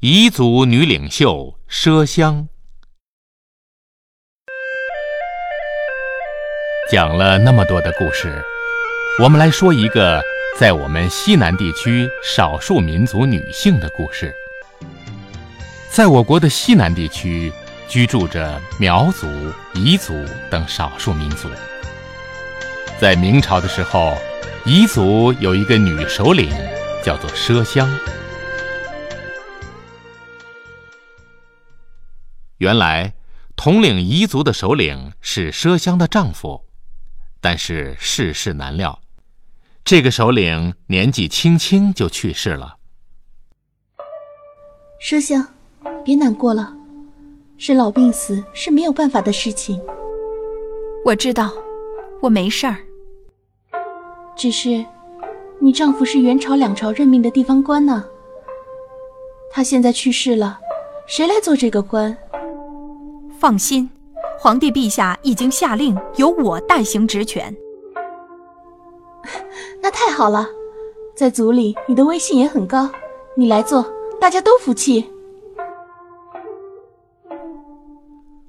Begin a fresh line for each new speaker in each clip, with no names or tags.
彝族女领袖奢香。讲了那么多的故事，我们来说一个在我们西南地区少数民族女性的故事。在我国的西南地区，居住着苗族、彝族等少数民族。在明朝的时候，彝族有一个女首领，叫做奢香。原来，统领彝族的首领是奢香的丈夫，但是世事难料，这个首领年纪轻轻就去世了。
奢香。别难过了，生老病死是没有办法的事情。
我知道，我没事儿。
只是，你丈夫是元朝两朝任命的地方官呢。他现在去世了，谁来做这个官？
放心，皇帝陛下已经下令，由我代行职权。
那太好了，在族里你的威信也很高，你来做，大家都服气。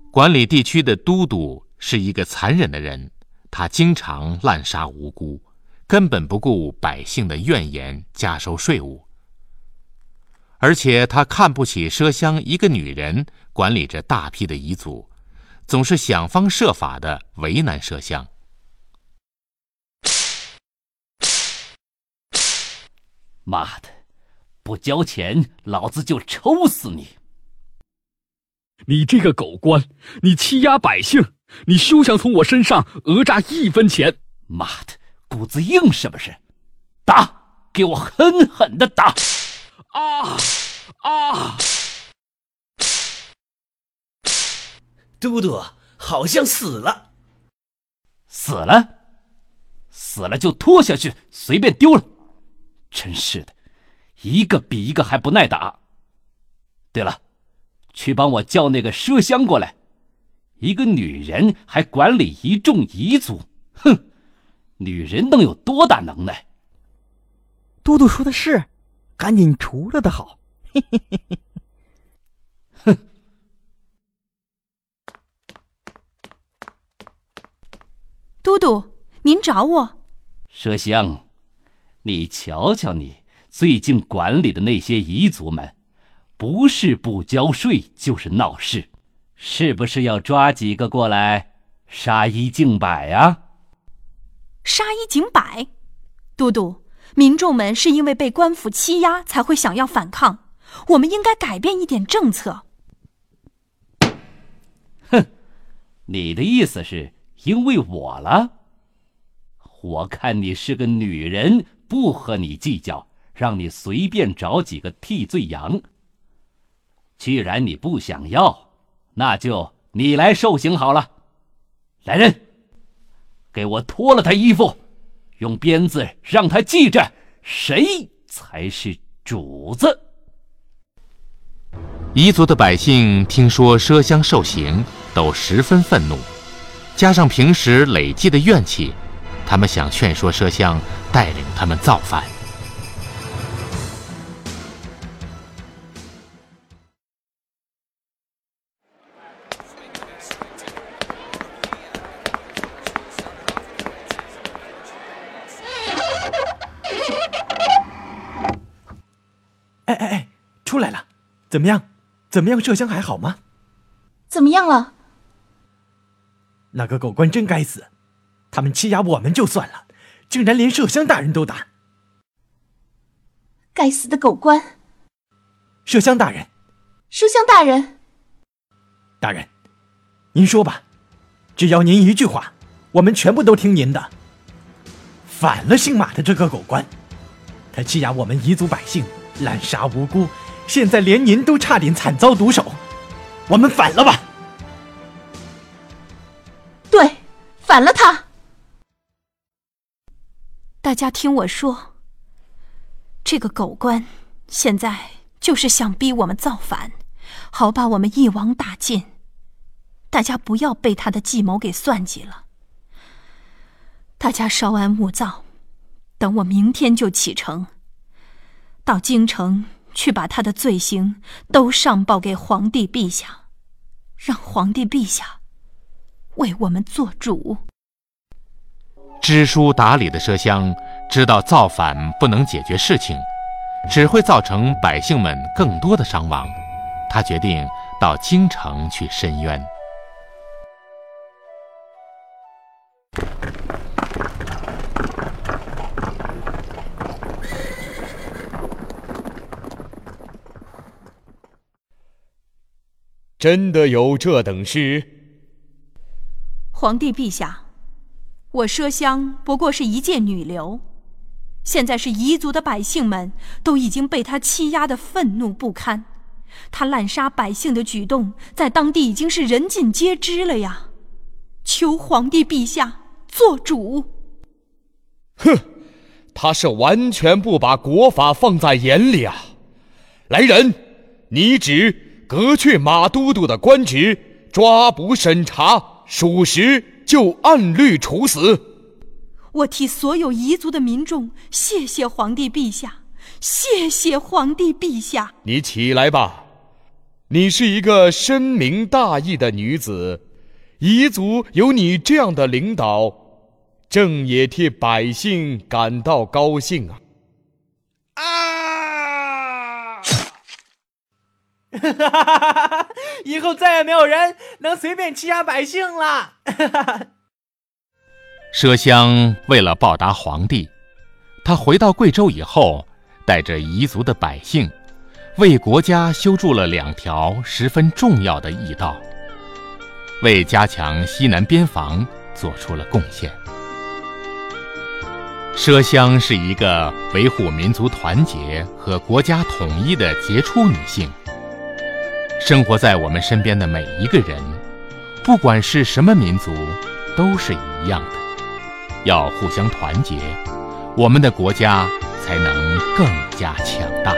管理地区的都督是一个残忍的人，他经常滥杀无辜，根本不顾百姓的怨言，加收税务。而且他看不起麝香一个女人管理着大批的彝族，总是想方设法的为难麝香。
妈的，不交钱，老子就抽死你！
你这个狗官，你欺压百姓，你休想从我身上讹诈一分钱！
妈的，骨子硬是不是？打，给我狠狠的打！
啊啊！
嘟嘟好像死了，
死了，死了就拖下去，随便丢了。真是的，一个比一个还不耐打。对了。去帮我叫那个麝香过来，一个女人还管理一众彝族，哼，女人能有多大能耐？
嘟嘟说的是，赶紧除了的好。嘿嘿嘿嘿，
哼。
都督，您找我？
麝香，你瞧瞧你最近管理的那些彝族们。不是不交税，就是闹事，是不是要抓几个过来杀一儆百啊？
杀一儆百，都督，民众们是因为被官府欺压才会想要反抗，我们应该改变一点政策。
哼，你的意思是因为我了？我看你是个女人，不和你计较，让你随便找几个替罪羊。既然你不想要，那就你来受刑好了。来人，给我脱了他衣服，用鞭子让他记着谁才是主子。
彝族的百姓听说奢香受刑，都十分愤怒，加上平时累积的怨气，他们想劝说奢香带领他们造反。
怎么样？怎么样？麝香还好吗？
怎么样了？
那个狗官真该死！他们欺压我们就算了，竟然连麝香大人都打。
该死的狗官！
麝香大人，
麝香大人，
大人，您说吧，只要您一句话，我们全部都听您的。反了姓马的这个狗官，他欺压我们彝族百姓，滥杀无辜。现在连您都差点惨遭毒手，我们反了吧？
对，反了他。
大家听我说，这个狗官现在就是想逼我们造反，好把我们一网打尽。大家不要被他的计谋给算计了。大家稍安勿躁，等我明天就启程到京城。去把他的罪行都上报给皇帝陛下，让皇帝陛下为我们做主。
知书达理的奢香知道造反不能解决事情，只会造成百姓们更多的伤亡。他决定到京城去申冤。
真的有这等事？
皇帝陛下，我奢香不过是一介女流，现在是彝族的百姓们都已经被他欺压的愤怒不堪，他滥杀百姓的举动在当地已经是人尽皆知了呀！求皇帝陛下做主。
哼，他是完全不把国法放在眼里啊！来人，拟旨。革去马都督的官职，抓捕审查，属实就按律处死。
我替所有彝族的民众谢谢皇帝陛下，谢谢皇帝陛下。
你起来吧，你是一个深明大义的女子，彝族有你这样的领导，朕也替百姓感到高兴啊。
哈 以后再也没有人能随便欺压百姓了。哈哈哈！
麝香为了报答皇帝，他回到贵州以后，带着彝族的百姓，为国家修筑了两条十分重要的驿道，为加强西南边防做出了贡献。奢香是一个维护民族团结和国家统一的杰出女性。生活在我们身边的每一个人，不管是什么民族，都是一样的。要互相团结，我们的国家才能更加强大。